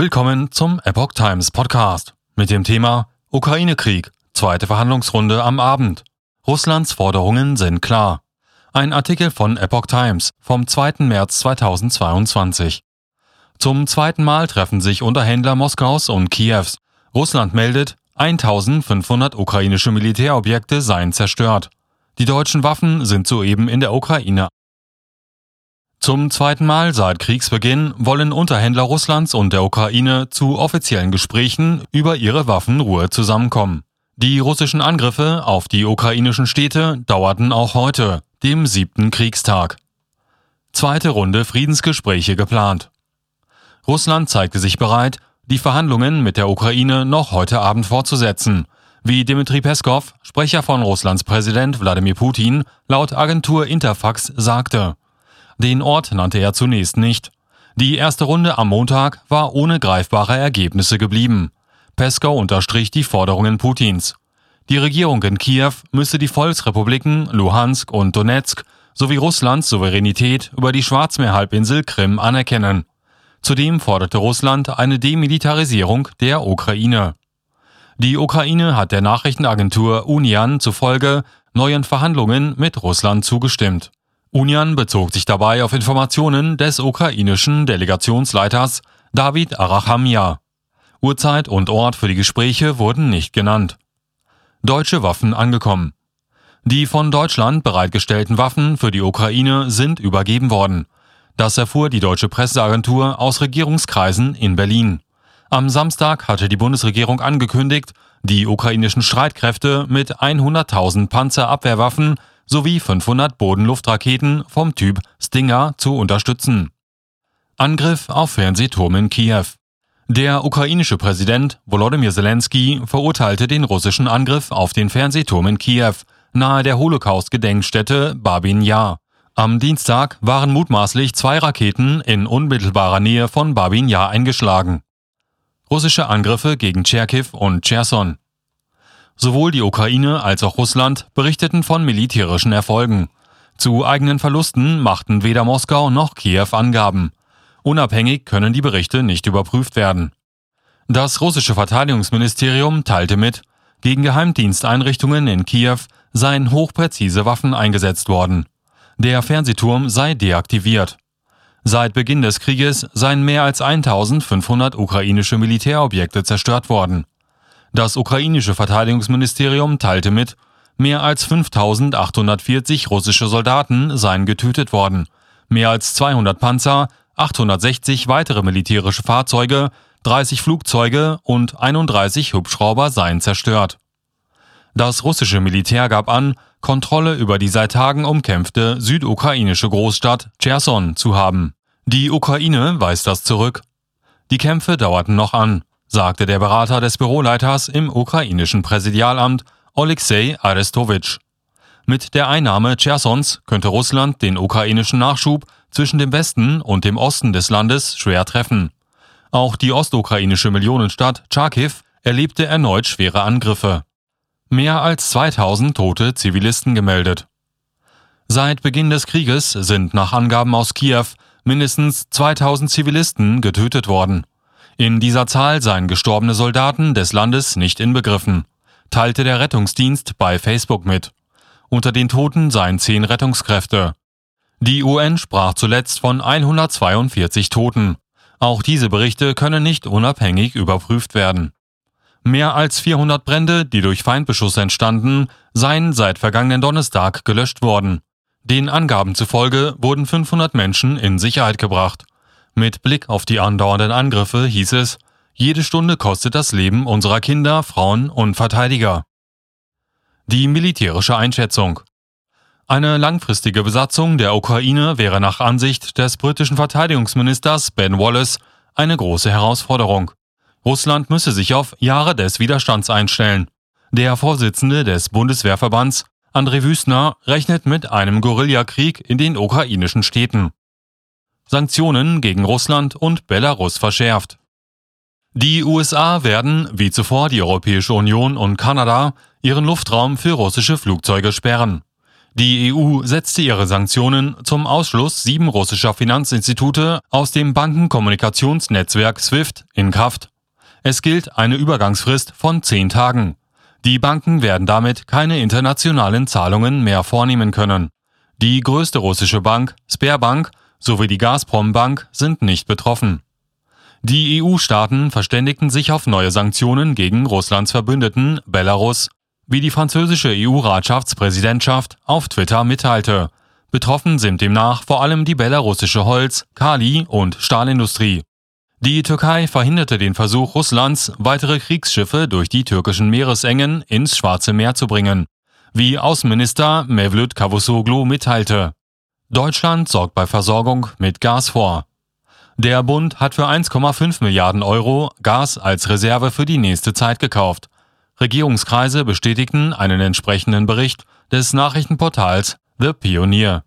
Willkommen zum Epoch Times Podcast mit dem Thema Ukraine-Krieg, zweite Verhandlungsrunde am Abend. Russlands Forderungen sind klar. Ein Artikel von Epoch Times vom 2. März 2022. Zum zweiten Mal treffen sich Unterhändler Moskaus und Kiews. Russland meldet, 1500 ukrainische Militärobjekte seien zerstört. Die deutschen Waffen sind soeben in der Ukraine. Zum zweiten Mal seit Kriegsbeginn wollen Unterhändler Russlands und der Ukraine zu offiziellen Gesprächen über ihre Waffenruhe zusammenkommen. Die russischen Angriffe auf die ukrainischen Städte dauerten auch heute, dem siebten Kriegstag. Zweite Runde Friedensgespräche geplant. Russland zeigte sich bereit, die Verhandlungen mit der Ukraine noch heute Abend fortzusetzen, wie Dmitri Peskov, Sprecher von Russlands Präsident Wladimir Putin, laut Agentur Interfax sagte. Den Ort nannte er zunächst nicht. Die erste Runde am Montag war ohne greifbare Ergebnisse geblieben. Peskov unterstrich die Forderungen Putins. Die Regierung in Kiew müsse die Volksrepubliken Luhansk und Donetsk sowie Russlands Souveränität über die Schwarzmeerhalbinsel Krim anerkennen. Zudem forderte Russland eine Demilitarisierung der Ukraine. Die Ukraine hat der Nachrichtenagentur Unian zufolge neuen Verhandlungen mit Russland zugestimmt. Unian bezog sich dabei auf Informationen des ukrainischen Delegationsleiters David Arachamia. Uhrzeit und Ort für die Gespräche wurden nicht genannt. Deutsche Waffen angekommen. Die von Deutschland bereitgestellten Waffen für die Ukraine sind übergeben worden. Das erfuhr die deutsche Presseagentur aus Regierungskreisen in Berlin. Am Samstag hatte die Bundesregierung angekündigt, die ukrainischen Streitkräfte mit 100.000 Panzerabwehrwaffen sowie 500 Bodenluftraketen vom Typ Stinger zu unterstützen. Angriff auf Fernsehturm in Kiew. Der ukrainische Präsident Volodymyr Zelensky verurteilte den russischen Angriff auf den Fernsehturm in Kiew nahe der Holocaust-Gedenkstätte Babin Yar. Am Dienstag waren mutmaßlich zwei Raketen in unmittelbarer Nähe von Babin Yar eingeschlagen. Russische Angriffe gegen Cherkiv und Cherson. Sowohl die Ukraine als auch Russland berichteten von militärischen Erfolgen. Zu eigenen Verlusten machten weder Moskau noch Kiew Angaben. Unabhängig können die Berichte nicht überprüft werden. Das russische Verteidigungsministerium teilte mit, gegen Geheimdiensteinrichtungen in Kiew seien hochpräzise Waffen eingesetzt worden. Der Fernsehturm sei deaktiviert. Seit Beginn des Krieges seien mehr als 1500 ukrainische Militärobjekte zerstört worden. Das ukrainische Verteidigungsministerium teilte mit, mehr als 5840 russische Soldaten seien getötet worden, mehr als 200 Panzer, 860 weitere militärische Fahrzeuge, 30 Flugzeuge und 31 Hubschrauber seien zerstört. Das russische Militär gab an, Kontrolle über die seit Tagen umkämpfte südukrainische Großstadt Cherson zu haben. Die Ukraine weist das zurück. Die Kämpfe dauerten noch an, sagte der Berater des Büroleiters im ukrainischen Präsidialamt Oleksiy Arestowitsch. Mit der Einnahme Chersons könnte Russland den ukrainischen Nachschub zwischen dem Westen und dem Osten des Landes schwer treffen. Auch die ostukrainische Millionenstadt Charkiw erlebte erneut schwere Angriffe mehr als 2000 tote Zivilisten gemeldet. Seit Beginn des Krieges sind nach Angaben aus Kiew mindestens 2000 Zivilisten getötet worden. In dieser Zahl seien gestorbene Soldaten des Landes nicht inbegriffen, teilte der Rettungsdienst bei Facebook mit. Unter den Toten seien zehn Rettungskräfte. Die UN sprach zuletzt von 142 Toten. Auch diese Berichte können nicht unabhängig überprüft werden. Mehr als 400 Brände, die durch Feindbeschuss entstanden, seien seit vergangenen Donnerstag gelöscht worden. Den Angaben zufolge wurden 500 Menschen in Sicherheit gebracht. Mit Blick auf die andauernden Angriffe hieß es, jede Stunde kostet das Leben unserer Kinder, Frauen und Verteidiger. Die militärische Einschätzung. Eine langfristige Besatzung der Ukraine wäre nach Ansicht des britischen Verteidigungsministers Ben Wallace eine große Herausforderung. Russland müsse sich auf Jahre des Widerstands einstellen. Der Vorsitzende des Bundeswehrverbands, André Wüstner, rechnet mit einem Guerillakrieg in den ukrainischen Städten. Sanktionen gegen Russland und Belarus verschärft. Die USA werden, wie zuvor die Europäische Union und Kanada, ihren Luftraum für russische Flugzeuge sperren. Die EU setzte ihre Sanktionen zum Ausschluss sieben russischer Finanzinstitute aus dem Bankenkommunikationsnetzwerk SWIFT in Kraft. Es gilt eine Übergangsfrist von zehn Tagen. Die Banken werden damit keine internationalen Zahlungen mehr vornehmen können. Die größte russische Bank, Sperrbank, sowie die Gazprom Bank sind nicht betroffen. Die EU-Staaten verständigten sich auf neue Sanktionen gegen Russlands Verbündeten Belarus, wie die französische EU-Ratschaftspräsidentschaft auf Twitter mitteilte. Betroffen sind demnach vor allem die belarussische Holz-, Kali- und Stahlindustrie. Die Türkei verhinderte den Versuch Russlands, weitere Kriegsschiffe durch die türkischen Meeresengen ins Schwarze Meer zu bringen, wie Außenminister Mevlüt Cavusoglu mitteilte. Deutschland sorgt bei Versorgung mit Gas vor. Der Bund hat für 1,5 Milliarden Euro Gas als Reserve für die nächste Zeit gekauft. Regierungskreise bestätigten einen entsprechenden Bericht des Nachrichtenportals The Pionier.